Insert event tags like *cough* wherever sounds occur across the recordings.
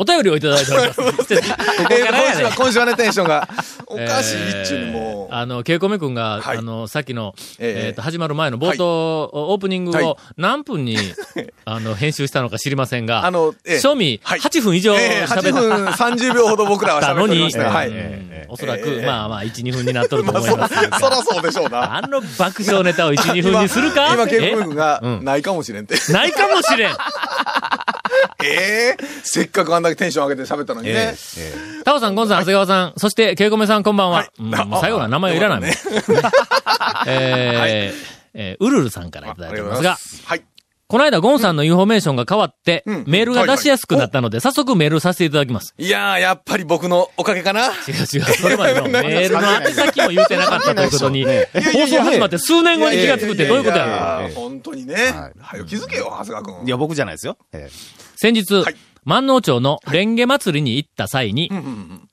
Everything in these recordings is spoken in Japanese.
お便りをいただいております。*laughs* ここえーからやね今週は、今週はね、テンションが、*laughs* おかしいっちゅうにもう。あの、ケイコメ君が、はいあの、さっきの、えええっ、と、始まる前の冒頭、オープニングはいを何分に、*laughs* あの、編集したのか知りませんが、あのええ賞味はい8分以上えー、8喋った分30秒ほど僕らは喋っておりました。はい。うんおそらく、ええまあまあ、1、2分になっとるとまあ、思いますが。そそらそうでしょうな。あの爆笑ネタを1、2分にするか？今、今ケイコメ君がないかもしれんって。ないかもしれん。*laughs* ええせっかくあんだけテンション上げて喋ったのにね。タオさん、ゴンさん、長谷川さん、そして、ケイコメさん、こんばんは。はいうんあもう最後のは名前はいらないもん。ねえーえーウルルさんからいただいておりますが、す。はい。この間、ゴンさんのインフォメーションが変わって、うんメールが出しやすくなったので、早速メールさせていただきます。いやー、やっぱり僕のおかげかな。違う違う、それまでのメールの宛先も言うてなかったということに、放送始まって数年後に気がつくってどういうことやろ本当にね。はよ気づけよ、長谷川君。いや、僕じゃないですよ。ええ先日、はい。万能町のレンゲ祭りに行った際に、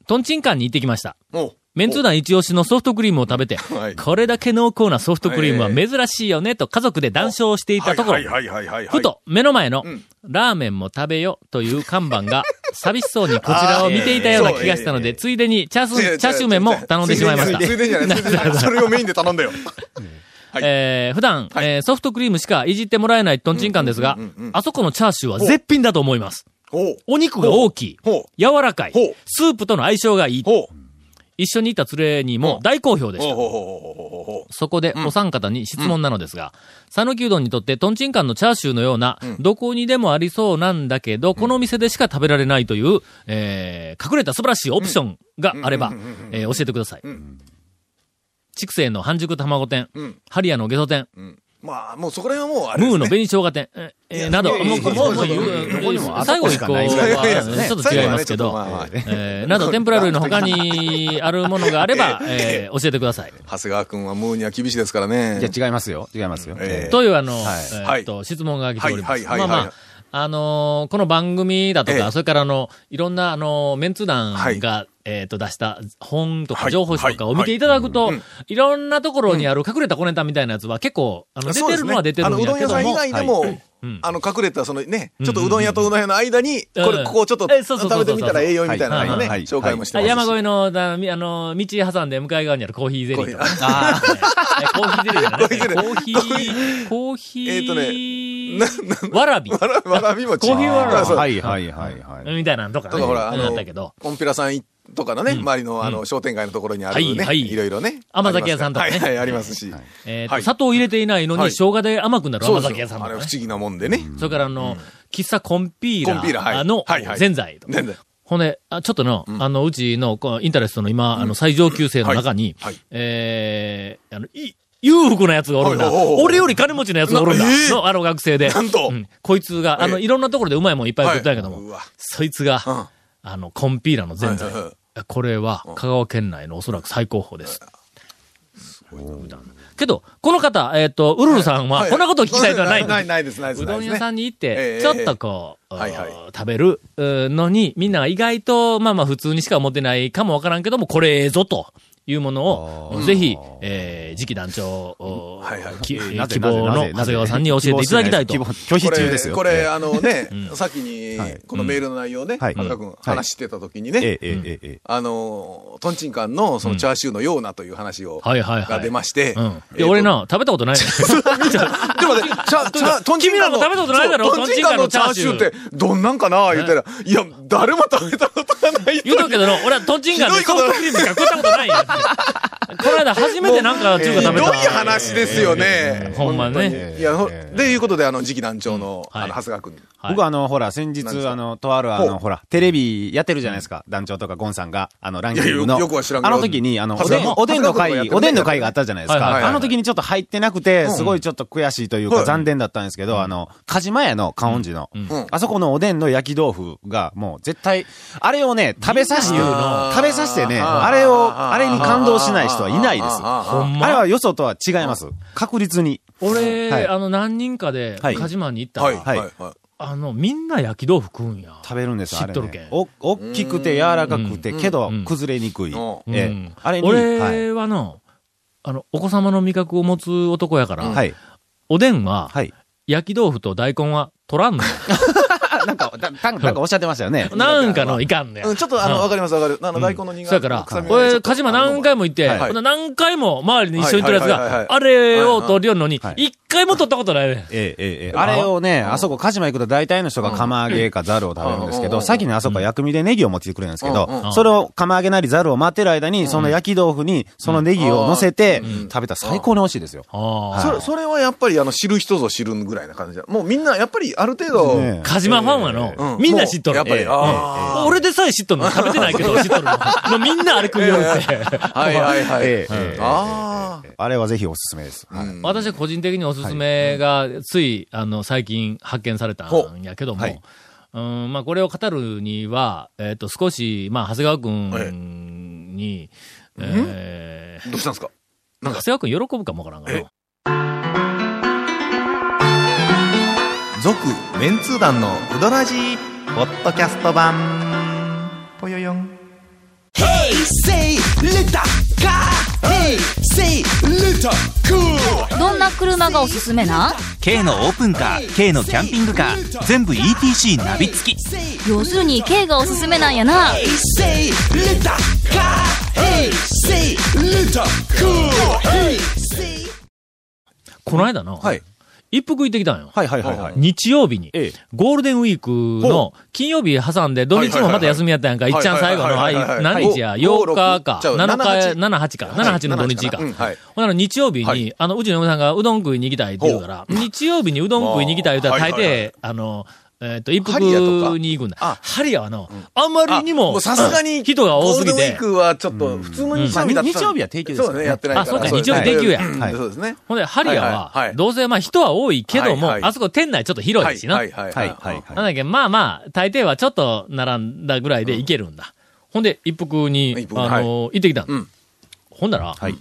トンチンカンに行ってきました。メンツー団一押しのソフトクリームを食べて、はい。これだけ濃厚なソフトクリームは珍しいよねと家族で談笑していたところ。ふと目の前のうん、ラーメンも食べよという看板が *laughs* 寂しそうにこちらを見ていたような気がしたので、ついでにチャースチャーシュー麺も頼んでしまいました。ついでにじゃない。それをメインで頼んだよ。はい。えー普段、はい。えーソフトクリームしかいじってもらえないトンチンカンですがうんうんうんうん、あそこのチャーシューは絶品だと思います。お肉が大きい。柔らかい。スープとの相性がいい。一緒にいた連れにも大好評でした。そこでお三方に質問なのですが、讃岐うどんにとってトンチンカンのチャーシューのような、どこにでもありそうなんだけど、この店でしか食べられないという、えー、隠れた素晴らしいオプションがあれば、えー教えてください。畜生の半熟卵店、うん。ハリアのゲソ店、まあ、もうそこら辺はもうあれですね。ムーの紅生姜店、ええーなど、もう、もう、もう最後一個は、どこにもあそこしかないですねちょっと違いますけど、えーなど、天ぷら類の他にあるものがあれば、*laughs* えー教えてください。長谷川君はムーには厳しいですからね。いや、違いますよ。違いますよ。ええ。という、あの、はい。えーっと、質問が来ております。はいはいはいはい。まあまあ、あのーこの番組だとか、ええ。それからあの、いろんなあの、メンツ団はい。が、えーっと、出した本とかはい情報誌とかを見ていただくと、はい。いろんなところにある隠れた小ネタみたいなやつは結構、あの、出てるのは出てるんそうですね。やけども、あのうどん屋さん以外でも、うん。あの、隠れた、そのね、ちょっとうどん屋とうどん屋の間に、こうん。れ、ここをちょっと食べてみたら栄養みたいなのがね、紹介もしてます山越えの、あの、道挟んで向かい側にあるコーヒーゼリー。とかコーヒーゼリーじゃないコーヒーゼリー。コーヒー、コーヒー、えーとわらび。わらわらび餅。コーヒーわらび。はいはいはいはい。みたいなのとかね。とかほら、ああのったけど。、コンピラさんとかのね、周りのあの、商店街のところにあるね、はいはい。いろいろね。甘酒屋さんとかね。はいはい、ありますし。えーとはい。砂糖を入れていないのに、はい。生姜で甘くなる甘酒屋さんとかね。あれ不。思議なもんでね。それからあの、喫茶コンピーラコンピーラはい。のはいはい。ぜんざい。ほんで、あちょっとの、あの、うちのこうインタレストの今、あの、最上級生の中に、はい。はい。えー、あの、い、裕福なやつがおるんだ。俺より金持ちのやつがおるんだ。の、あの学生で。なんと。うん。こいつが、あの、ええいろんなところでうまいもんいっぱい食ったんやけども、そいつが、うん。あの、コンピーラのぜんざい。これは、香川県内のおそらく最高峰です。けど、この方、えっ、と、ウルルさんは、はい。こんなことを聞きたいではないんですない、ないです、ないです。うどん屋さんに。に行って、ええ。ちょっとこう、食べるのに、みんなが意外と、まあまあ普通にしか思ってないかもわからんけども、これええぞというものを、ぜひ、えー、次期団長、はいはい、希望の長谷川さんに教えていただきたいと。拒否中ですよ。これ、あのね、*laughs* 先に、このメールの内容ね、赤君話してた時にね、あの、トンチンカンのそのチャーシューのようなという話を、が出まして。いや、俺な、食べたことない。*laughs* でもね、トンチンカンの。食べたことないだろ、トンチンカンのチャーシューって、どんなんかな？言ったら、いや、誰も食べたことがない。言うとけど俺はトンチンカンのソフトクリームしか食ったことないよ。*laughs* この間初めてなんか中華食べた。ひどい話ですよね。ほんまねいや、ほで、いうことで、あの、次期団長の、はいあの、長谷川君。はい。僕あの、ほら、先日あの、とあるあの、ほら、テレビやってるじゃないですか。団長とかゴンさんが、あの、ランキングの。よくは知らんあの時に、あの、おでんおでんの会、おでんの会があったじゃないですはいはいはい。か。あの時にちょっと入ってなくて、うんすごいちょっと悔しいというかはい。残念だったんですけど、あの、カジマ屋の観音寺のうん、うん。あそこのおでんの焼き豆腐が、もう絶対、あれをね、食べさせて、食べさせてね、あれを、あれに感動しない人はいないです。あほんまあれはよそとは違います。確実に。俺、はい。あの、何人かで、はい。カジマに行ったら、はい、はい、はい。あの、みんな焼き豆腐食うんや。食べるんですよ、あれ、知っとるけんね。お、大きくて柔らかくて、うんけどうん、崩れにくい。あれに、はい。俺はの、あの、お子様の味覚を持つ男やから、はい。おでんは、はい。焼き豆腐と大根は取らんのよ。*laughs* なんか、だなんかおっしゃってましたよね。*laughs* なんかのいかんねん。うん、ちょっとあの、うんわかりますわかる。あの、大根の苦そやから、臭みこれ、がちょっと鹿島何回も行って、何回も周りに一緒にいるやつが、あれを取りよるのにはい、一回も取ったことないねん。ええ、ええ、ええ。あれをね、あそこ、鹿島行くと大体の人が釜揚げかザルを食べるんですけど、うん先にあそこは薬味でネギを持ってきてくれるんですけどそれを釜揚げなりザルを待ってる間に、その焼き豆腐にそのネギを乗せて食べたら最高に美味しいですよ。ああ。それ、それはやっぱりあの、知る人ぞ知るぐらいな感じだ。もうみんな、やっぱりある程度、ね鹿島ファンはの、うんみんな知っとる。やっぱり、俺でさえ知っとるの。食べてないけど知っとるの。もうみんなあれ食いよるって。あ。はいはいはい。ああ。あれはぜひおすすめです。私は個人的におすすめが、つい、あの、最近発見されたんやけども、はい。うん、まあ、これを語るには、えっ、と、少し、まあ、長谷川くんに、えーどうしたんですか？長谷川くん喜ぶかもわからんがえ？な。続メンツー団のウドラジーポッドキャスト版。ぽよよん. Hey, say. どんな車がおすすめな？K のオープンカー K のキャンピングカー全部 ETC ナビ付き要するに K がおすすめなんやな Hey, say little car. Hey, say little cool. Hey, say. この間の、はい。一服行ってきたんよ。はいはいはいはい。日曜日に、ええ。ゴールデンウィークの金曜日挟んで、土日もまた休みやったやんか、はいはいいっちゃん最後の、はい何日や、はい8日か、ちゃう7日、7 7、8か、7、8の土日か。うんはい。ほんなら日曜日はに、あの、うちの嫁さんがうどん食いに行きたいって言うから、日曜日にうどん食いに行きたい言うたら、大はいはいはい。抵、あの、えっと、一服に行くんだ。あ。ハリアはの、あん。まりにも、さすがに、人が多すぎて。ゴールデンウィー。クはちょっと、普通の日曜日だったら。日曜日は定休ですそうだね、やってないから。あそうか日曜日定休や。うんはい。そうですね。ほんで、ハリアはいはい。はは、い。どうせまあ人は多いけども、はいはい。あそこ店内ちょっと広いしな。はい。はいはいはい。はいなんだっけ、まあまあ、大抵はちょっと並んだぐらいで行けるんだ。ほんで、一服に、あの、行ってきたんだ。うん。ほんなら、はい。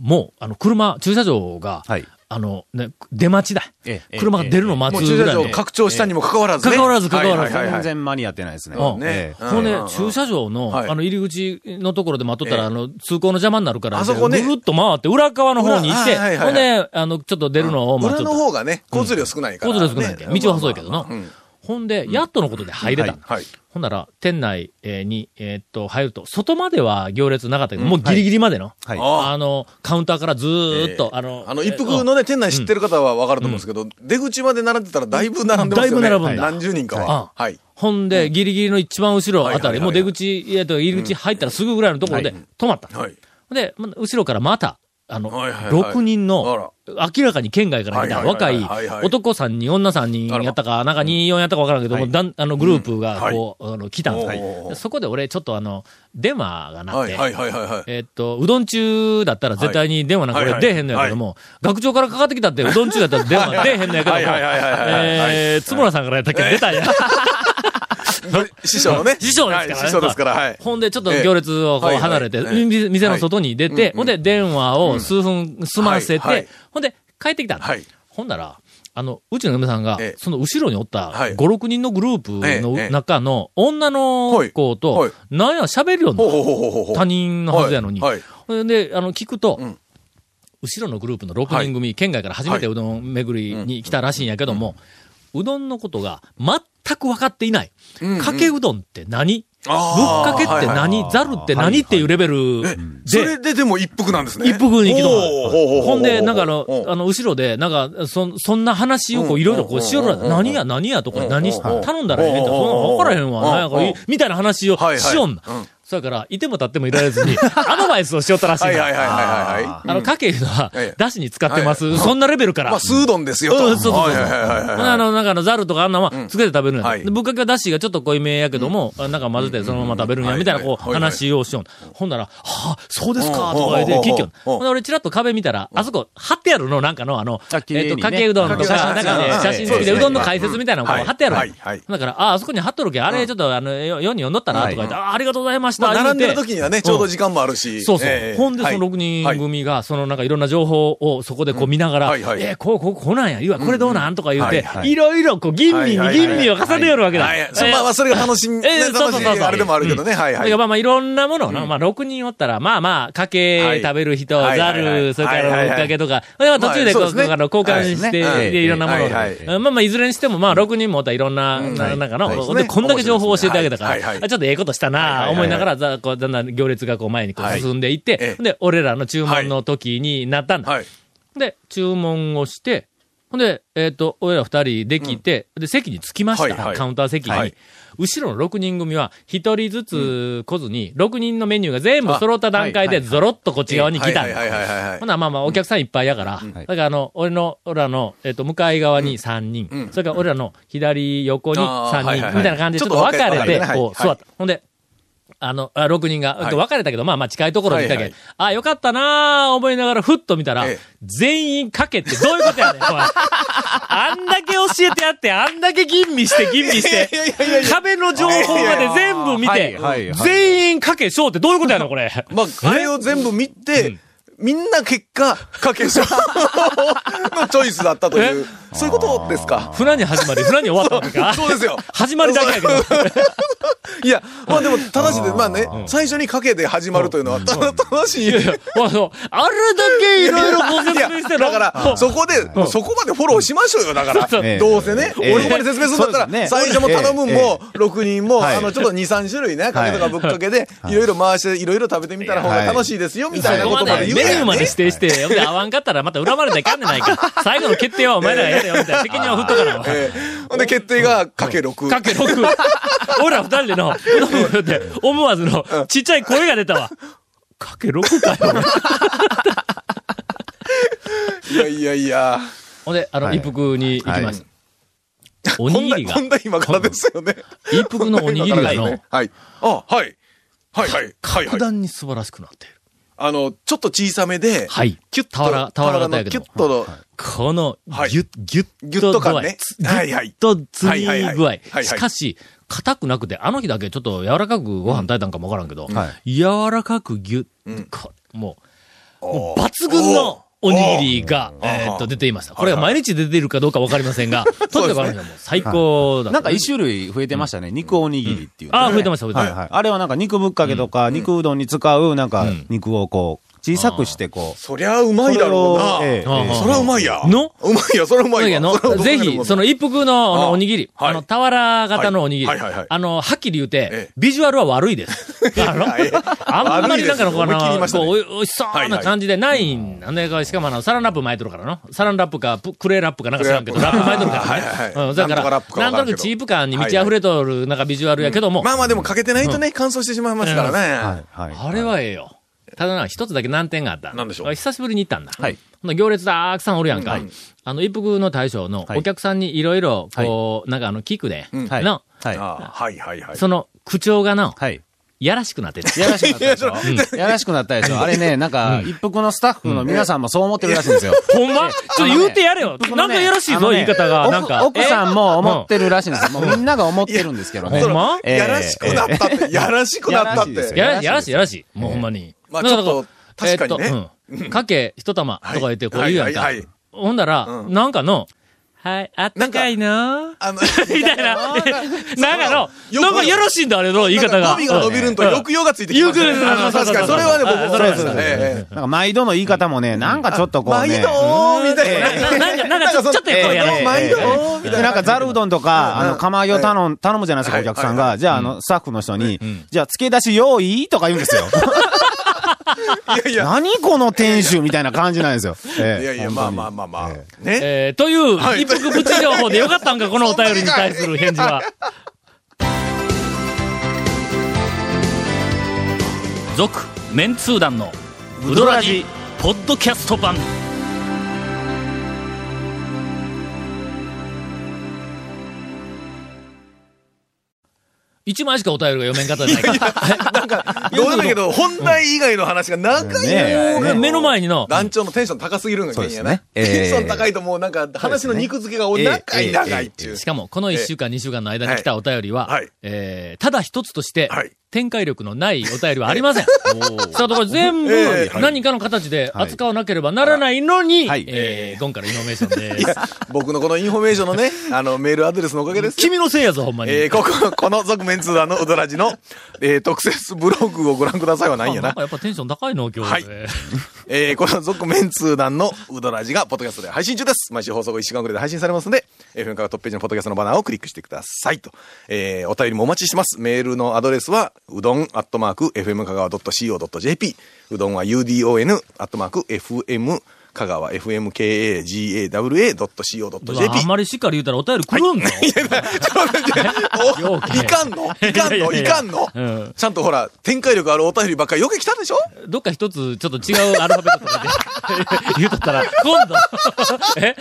もう、あの、車、駐車場が、はいあの、ね、出待ちだ。ええ車が出るの待もう駐車場つぐらいで。拡張したにもかかわらずね。関わらず関わらず。全然間に合ってないですね。うん。ええ。ねほんでうん、駐車場の、はい。あの、入り口のところで待っとったら、ええ。あの、通行の邪魔になるから、あそこね。ぐるっと回って、裏側の方に行って、裏はいはいはいほんで、あの、ちょっと出るのを待っ裏の。方がね、交通量少ないから。交通量少ないけんね。道は細いけどな。うんほんで、やっとのことで入れたんだ。はい。ほんなら、店内えーに、えーっと、入ると、外までは行列なかったけど、もうギリギリまでの、はいああの、カウンターからずーっと、えーあの、あの、一服のね、店内知ってる方はわかると思うんですけど、出口まで並んでたらだいぶ並んでますよね。だいぶ並ぶんだ何十人かはは。はい。ほんで、ギリギリの一番後ろあたり、はいはいはいはいもう出口、えーっと、入り口入ったらすぐぐらいのところで止まった。はい。で、ま後ろからまた、あの、はいはいはい。6人の、明らかに県外から来たはいはい若いはいはい。はい男3人、女3人やったか、なんか2、4やったかわからんけども、だんあの、グループが、こう、あの、来たんですよおーでそこで俺、ちょっとあの、電話が鳴って、はいはいはいはいはい。えーっと、うどん中だったら絶対に電話なんか俺出えへんのやけども、学長からかかってきたってうどん中だったら電話出えへんのやけども、はいはいはいはいはい。えー、つむらさんからやったっけ？出たんや。師匠のね。師匠ですからね。はい師匠ですから、はい。ほんで、ちょっと行列をこうええ離れて、店の外に出て、はいほんで、電話を数分済ませて、ほんで、帰ってきた。ほんなら、あの、うちの嫁さんがええ、その後ろにおったはい。5、6人のグループええの中の女の子はとい、なんや喋るよな。他人のはずやのに。で、あの、聞くと、うん。後ろのグループの6人組、県外から初めてうどん巡りに来たらしいんやけども、うどんのことが全く分かっていない。うんかけうどんって何？ぶっかけって何？ざるって何っていうレベルえ、そで、れででも一服なんですね。一服に行きとほうほんで、なんかあのあの、後ろで、なんか、そ、そんな話をこう、いろいろこうしよるうん。何や、何やとか、うん。何し、うん。頼んだらええねんとか、うん。そんなん分からへんわ、うん。なんやかい、みたいな話をしよんな。うん。そやから、いても立ってもいられずに、*laughs* アドバイスをしよったらしいはいはいはいはいはいはい。あの、かけいうのはええ、だしに使ってます。そんなレベルから。まあ、スードンですよと。うんそうそうそう。はいはいはいはいはい。あの、なんかあの、ザルとかあんなんは、つけて食べるんや。はい。でぶっかけはだしがちょっと濃いめやけども、なんか混ぜてそのまま食べるんや、みたいなこう、はいはい。はい話をしよう。ほんなら、はあ、そうですか、うんとか言って、うん結局。うんほんで俺チラッと壁見たら、あそこ、貼ってあるの、なんかの、あの、えっと、かけうどんとか、かけなんかね、うん。写真付きで、そうどんの解説みたいなのがはい。貼ってあるのはいはい。だから、あ、あそこに貼っとるけん、あれちょっと、あの、よ世に読んどったな、とか言って、あありがとうございましまあ、並んでる時にはね、ちょうど時間もあるし。そうそう。ええ。ほんで、そのはい。6人組が、そのなんかいろんな情報をそこでこう見ながら、はいはい。えーこう、こう、こうなんや、いわ、これどうなんとか言うてはい、い。ろいろこう、吟味にはいはい吟味を重ねよるわけだ。はいえーそうまあまあ、それが楽しみ、ねえーそうそうそうそう。楽しいあれでもあるけどね。はいはい。まあまあいろんなものまあ6人おったら、まあまあ、かけ食べる人、はい。ざはいはいる、それかはいはいはいら追っかけとか、それは途中でこう、まあの交換して、はい。ろんなものを。はいはい。まあまあいずれにしてもまあ6人もおったらいろんな、ななんかの、こんだけ情報を教えてあげたから、ちょっとええことしたな、はい。はい。はい。思いながら、ざこうだんだん行列がこう前にこうはい。進んでいって、ええ。で、俺らの注文の時になったんだ。はい。で、注文をして、ほんで、えっ、と、俺ら二人できて、で、席に着きました。はいはい。カウンター席に。はい。後ろの6人組は、一人ずつ来ずに、6人のメニューが全部揃った段階で、ゾロッとこっち側に来たんだ。はいはいはいはいはい。ほな、まあまあ、お客さんいっぱいやから、だからあの、俺の、俺らの、えっ、と、向かい側に3人、それから俺らの左横に3人、みたいな感じで、ちょっと分かれて、こう、座った。ほんで、あの、あ6人が、はい。分かれたけど、まあまあ近いところにいたけん、はいはいあ、よかったなー思いながら、ふっと見たら、ええ。全員かけってどういうことやねん、おい。*laughs* あんだけ教えてやって、あんだけ吟味して、吟味して、壁の情報まで全部見て全員かけしょうってどういうことやねん、これ。*laughs* まあ、あれを全部見て、みんな結果、かけしょのチョイスだったという、そういうことですか？船に始まり、船に終わったわけか。そうですよ。始まりだけやけど。いや、まあでも、正しいです。まあね、最初にかけで始まるというのは、た正しい。いやいや、まあそう。あれだけいろいろご説明してだから、そこで、そこまでフォローしましょうよ、だから。どうせね、ええ。俺まで説明するんだったら、最初も頼むも、6人も、はい。あの、ちょっと2、3種類ね、かけとかぶっかけで、い。ろいろ回して、いろいろ食べてみたら方が楽しいですよ、みたいなそことまで言うメニューまで指定して、合わんかったらまた恨まれたらいかんねないか。最後の決定はお前らがやれよ、みたいな *laughs* 責任を振っとかな。ええほんで、決定がかけ6。かけ6。*laughs* 俺ら二人での、思わずの、ちっちゃい声が出たわ。かけ6かよ。*laughs* いやいやいや。ほんで、あの、はい一服に行きました。おにぎりがこ、んな、今からですよね。一服のおにぎりがの、はい。あ、はい。はいはい。格い。段に素晴らしくなっている。あの、ちょっと小さめで、はい。キュッと、俵俵型やけど。キュッとの、この、はい。ぎゅっ、ぎゅっぎゅっと具合。と感ねつはいはい。と積み具合。はいはい。しかし、硬くなくて、あの日だけちょっと柔らかくご飯炊いたんかもわからんけど、は柔らかくぎゅっ、こもう、もう抜群のおにぎりが、えーっと、出ていました。これが毎日出ているかどうかわかりませんが、とにかくあの日はもう最高だ。なんか一種類増えてましたね。肉おにぎりっていう。ああ、増えてました、増えてました。はいはい。あれはなんか肉ぶっかけとか、肉うどんに使う、なんか肉をこう、小さくしてこう。そりゃうまいだろうな。そええそりゃうまいや。の？うまいや、それはうまいわ。だけどそれはどこぜひ、その一服のあのあおにぎり、はい。あの、俵型のおにぎり、はいはいはい。はいあの、はっきり言うてええ、ビジュアルは悪いです。*laughs* あんまりなんかのこう悪いです思いっきり言いましたね。こうおいおいしそうな感じでないんなんで、しかもあの、サランラップ巻いてるからの？サランラップか、プクレーラップかなんか知らんけど、ラップ巻いてるからはいはいはい。ね。うん、だから、なんとなくチープ感に満ち溢れとる、なんかビジュアルやけども、まあまあでもかけてないとね、乾燥してしまいますからね。はいはい。あれはええよ。ただな、一つだけ難点があった。なんでしょう？久しぶりに行ったんだ。はい行列たくさんおるやんか。あの、一服の大将のはいお客さんにいろいろ、こう、なんかあの、聞くで、はい。の、はい。ああはいはいはい。その、口調がの、はい。やらしくなってる。やらしくなったでしょ？やらしくなったでしょ？あれね、なんか、一服のスタッフの皆さんもそう思ってるらしいんですよ。ほんま？ちょっと言うてやれよ。なんかやらしいぞ、言い方が。なんか。奥奥さんも思ってるらしいんですよ。もうみんなが思ってるんですけどね。ほんま？ええやらしくなったって、やらしくなったって。やらしい、やらしい、やらしい。もうほんまに。まあちょっと確かにねえーっとうんかけ一玉とか言ってこう言うやんかはいはいはい。ほんだら、なんかの、はい、あったかいなあの、みたいな。なんかの、なんかよろしいんだ、あれの言い方が。語尾が伸びるんと抑揚がついてきますね。確かに、それはね、僕もそうですね。なんか毎度の言い方もね、なんかちょっとこうね。毎度みたいな。ななんか、なんかちょ、っとこうやろう。毎度みたいな。で、なんかザルうどんとか、あの、釜揚げを頼むじゃないですか、お客さんが。じゃあ、あの、スタッフの人に、じゃあ、付け出し用意？とか言うんですよ。いやいや、何この店主みたいな感じなんですよ。ええいやいや、まあまあまあまあ。ね。えー、という、はい一服プチ情報でよかったんか、このお便りに対する返事は。続、メンツー団の、ウドラジ、ポッドキャスト版。一枚しかお便りが読めんかったじゃないか。どうだけど、本題以外の話が長いよ。ねね目の前にの、団長のテンション高すぎるのが原因やね。テンション高いともうなんか話の肉付けがお長い長いっていう。しかも、この1週間、2週間の間に来たお便りは、はい。えーただ一つとして、はい展開力のないお便りはありません。*laughs* さあ、とこれ全部ええ何かの形で扱わなければならないのに、はいえー、ゴンからインフォメーションです。僕のこのインフォメーションのね、*laughs* あの、メールアドレスのおかげですよ。君のせいやぞ、ほんまに。えー、ここ、この続メンツー団のうどらじの、えー、特設ブログをご覧くださいはないんやなあなんか。やっぱテンション高いの、今日。はいえー、この続メンツー団のうどらじが、ポッドキャストで配信中です。毎週放送後1週間くらいで配信されますので、FM カがトップページのポッドキャストのバナーをクリックしてくださいと。えー、お便りもお待ちしてます。メールのアドレスは、うどんアットマーク、FM 香川 .co.jp。うどんは udon アットマーク、FM 香川 FMKAGAWA.co.jp。あんまりしっかり言うたらお便り来るんか、いや、ちょっといかんの？いかんの？いかんの？うんちゃんとほら、展開力あるお便りばっかりよく来たでしょ？どっか一つちょっと違うアルファベットとかで言うとったら、今度、え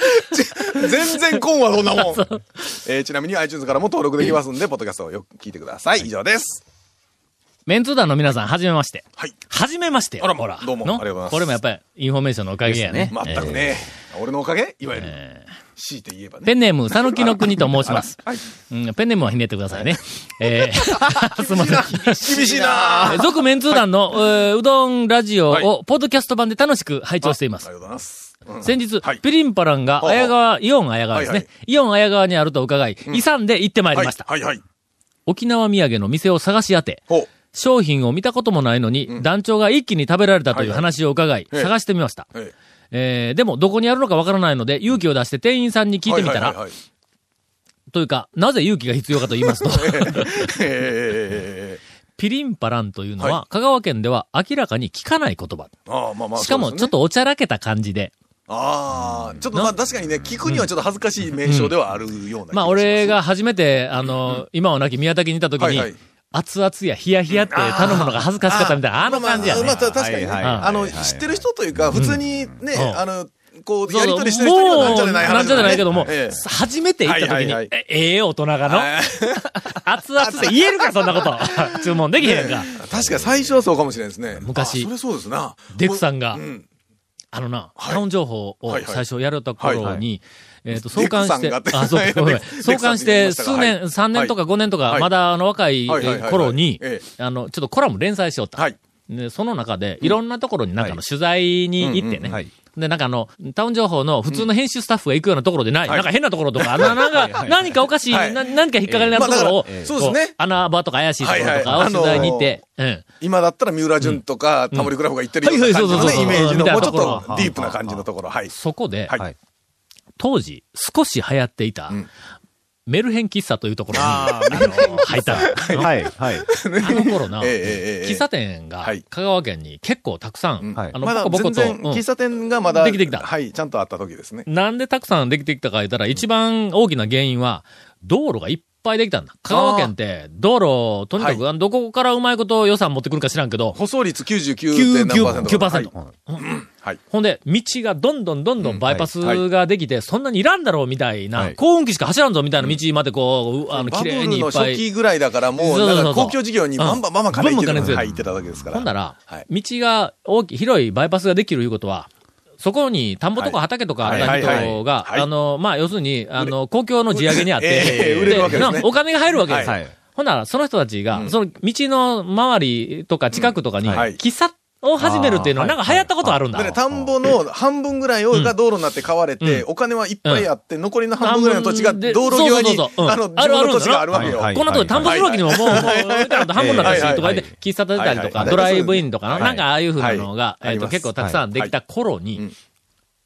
*laughs* 全然こんわ、そんなもん。*laughs* えーちなみに iTunes からも登録できますんで、*laughs* ポッドキャストをよく聞いてください。以上です。メンツー団の皆さん、はじめまして。はい。はじめましてよ。あらまほら。どうもの？ありがとうございますこれもやっぱり、インフォメーションのおかげやね。まったくね、俺のおかげ？いわゆる、えー強いて言えばね。ペンネーム、さぬきの国と申します。*laughs* はい。うん、ペンネームはひねってくださいね。えー、*laughs* すいません。厳しいなえー続メンツー団の、えーうどんラジオはいを、ポッドキャスト版で楽しく拝聴していますあり。がとうございます。うん先日、はいピリンパランが綾川、イオン綾川ですね。イオン綾川にあると伺い、勇んで行ってまいりました。はい、はい、はい。沖縄土産の店を探し当て。商品を見たこともないのに、団長が一気に食べられたという話を伺い、はい探してみました。ええ。ー、でも、どこにあるのかわからないので、勇気を出して店員さんに聞いてみたら、というか、なぜ勇気が必要かと言いますと、*laughs* え *laughs* ピリンパランというのは、は香川県では明らかに聞かない言葉。ー、ああ、まあまあ。しかも、ちょっとおちゃらけた感じで、ああ、ちょっとまあ確かにね、聞くにはちょっと恥ずかしい名称ではあるような気がします。まあ、俺が初めて、あの、今はなき宮崎にいた時に、はいはい熱々や冷や冷やって頼むのが恥ずかしかったみたいな、あの感じやね。まあ確かにね。はいはいあの、はい。知ってる人というか、普通にね、うん。あの、こう、やりとりしてる人にはなんじゃでない話もうなんじゃでないけども、ええ。初めて行った時に、はいはいはい。えええ大人がの、はい。熱々で言えるか、そんなこと。注文できへんか。確かに最初はそうかもしれないですね。昔あそれそうですな。デクさんがうん。あのな、はい。タウン情報をはいはい。最初やるた頃はいに、えっと、創刊して、あ、そう、*laughs* 創刊して数年、はい。3年とか5年とか、はい。まだあの若い頃にえ、あの、ちょっとコラム連載しよった。はい。で、その中で、いろんなところになんかあの取材に行ってね。はい。で、なんかあの、タウン情報の普通の編集スタッフが行くようなところでない、はい。なんか変なところとか、ななんか、何かおかしい、はい。な何か引っかかりなところを、そうですね。こ穴場とか怪しいところとかを取材に行って、うん。今だったら三浦淳とか、タモリクラブが言ってるような感じのはいはいそうそうそう。ね、イメージの、みたいなもうちょっとことろディープな感じのところ。はい。そこで、はい当時、少し流行っていた、ん。メルヘン喫茶というところに、ああの入ったの。はい、はい。あの頃な、喫茶店がはい。香川県に結構たくさん、はい。あの、まだと、喫茶店がまだ、できてきた。はい、ちゃんとあった時ですね。なんでたくさんできてきたか言ったら、一番大きな原因は、道路がいっぱいできたんだ。香川県って、道路、とにかく、どこからうまいこと予算持ってくるか知らんけど、舗装率99.7%。9%。はい。はい。ほんで、道がどんどんどんどんバイパスができて、そんなにいらんだろうみたいな、はい。幸運期しか走らんぞみたいな道までこう、うあの、綺麗にいのっぱい。初期ぐらいだから、もう、公共事業にバンバンバンバン金入ってただけですから。ほんなら、はい。道が大きい、広いバイパスができるいうことは、そこに田んぼとか畑とかあったはい。はい。はい。人が、はい。あの、まあ、要するに、あの、公共の地上げにあっええて、お金が入るわけです。ほんなら、その人たちが、うん。その道の周りとか近くとかに、喫茶を始めるっていうのは、なんか流行ったことあるんだ。でね、田んぼの半分ぐらいをが道路になって買われて、お金はいっぱいあって、残りの半分ぐらいの土地が道路際に、あの、自あるある分の土地があるわけこんなとこで田んぼするわけにも、もう、もう、半分だったし、はいとか言って、喫茶建てたりとか、はいドライブインとかな、んかああいうふうなのが、えっと、結構たくさんできた頃にうん、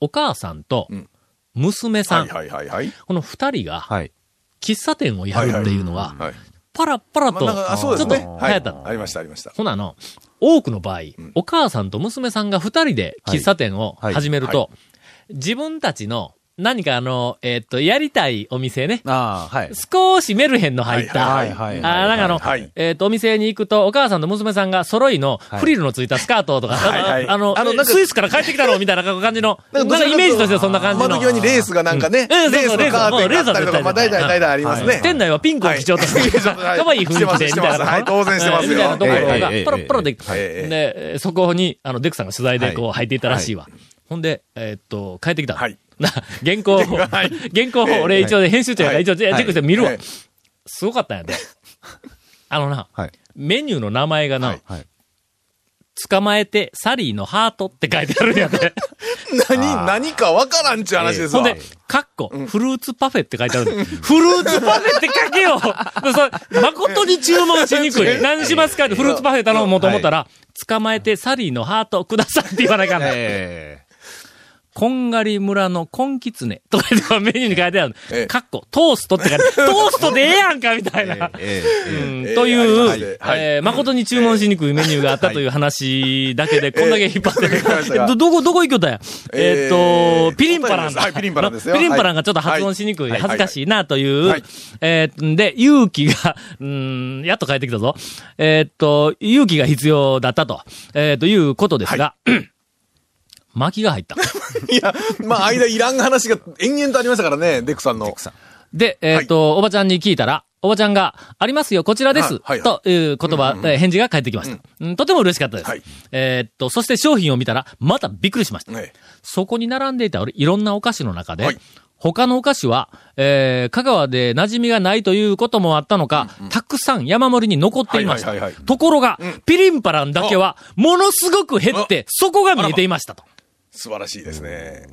お母さんとうん、娘さん。この二人が、はい。喫茶店をやるっていうのは、はい。パラッパラと、ちょっと流行ったの。ありましたありました。ほなの、多くの場合、お母さんと娘さんが二人で喫茶店を始めると、自分たちの何かあの、えっと、やりたいお店ね、ああ、はい。少しメルヘンの入った、はいはいはいあーなんかあの、はい。えっ、と、お店に行くと、お母さんと娘さんが揃いのフリルのついたスカートとか、はいはい。あの、あのスイスから帰ってきたのみたいな感じの、なんかイメージとしてはそんな感じの。窓際にレースがなんかね、うん。レースのカーテンがあったりとか、まあ大体大体ありますね。店内はピンクを基調として、はい。可愛い雰囲気で、みたいな。はい当然してますよ。みたいなところがええ、パラッパラで、ええで、そこに、あの、デクさんが取材でこう入っていったらしいわ。ほんで、えーっと、帰ってきた。の。*laughs* はい。な原稿を、原稿を俺一応ね編集長やから一応チェックして見るわ。ええ。すごかったんやで。あのな、はい。メニューの名前がな、はい。捕まえて、サリーのハートって書いてあるんやで。*laughs* 何、何かわからんっちゅう話ですわ。ほんで、カッコ、フルーツパフェって書いてあるフルーツパフェって書けよ。それ誠に注文しにくい。*laughs* 何しますかってフルーツパフェ頼もうと思ったら、捕まえてサリーのハートくださいって言わなきゃな。えこんがり村のコンキツネとかメニューに書いてあるええ。カッコ、トーストって書いてある。*laughs* トーストでええやんかみたいな。ええうん。ええ。という、はいはい。えー誠に注文しにくいメニューがあったという話だけで、こんだけ引っ張ってど、どこ、どこ行きよったんや？えー。っと、えーピリンパラン。はいピリンパランですよ。ピリンパランがちょっと発音しにくい、はい。恥ずかしいなという、はい。えで、勇気が、うん、やっと帰ってきたぞ。えーっと、勇気が必要だったと、えーということですが、巻きが入った。*laughs* いや、まあ、間いらん話が延々とありましたからね、デクさんの。で、えっ、と、おばちゃんに聞いたら、おばちゃんが、ありますよ、こちらです。はいはいという言葉、えー返事が返ってきました、うんとても嬉しかったです。はいえーっと、そして商品を見たら、またびっくりしました。ねそこに並んでいたいろんなお菓子の中で、はい他のお菓子は、えー、香川で馴染みがないということもあったのか、たくさん山盛りに残っていました。はいはいはいはいところが、ピリンパランだけは、ものすごく減って、底が見えていましたと。素晴らしいですね。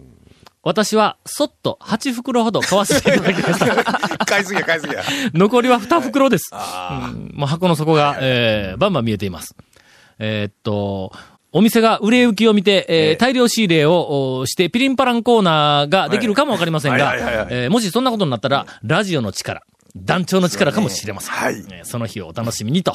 私は、そっと8袋ほど買わせていただきました。*laughs* 買いすぎや、買いすぎや。残りは2袋です。あうんもう箱の底が、えー、バンバン見えています。えーっと、お店が売れ行きを見て、えーええ大量仕入れをおして、ピリンパランコーナーができるかもわかりませんがもしそんなことになったら、ラジオの力、団長の力かもしれません。はいえーその日をお楽しみにと、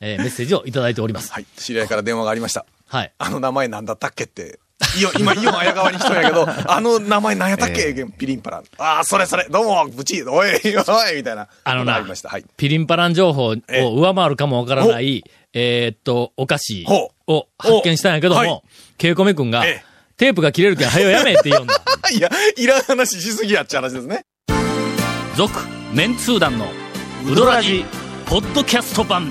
えーメッセージをいただいております。はい。知り合いから電話がありました。はい。あの名前なんだったっけって。いよ、今、イオン綾川に来たんやけど、*laughs* あの名前なんやったっけ、ピリンパラン。ああ、それそれ、どうも、ブチ、おい、おい、みたいな。あのなありました。はい。ピリンパラン情報をええ上回るかもわからない、えーっと、お菓子ほを発見したんやけどおはいも、ケイコメ君がええ、テープが切れるけん、はよやめって言うんだ。*laughs* いや、いらん話しすぎやっちゃ話ですね。続、メンツー団のウドラジ、ポッドキャスト版。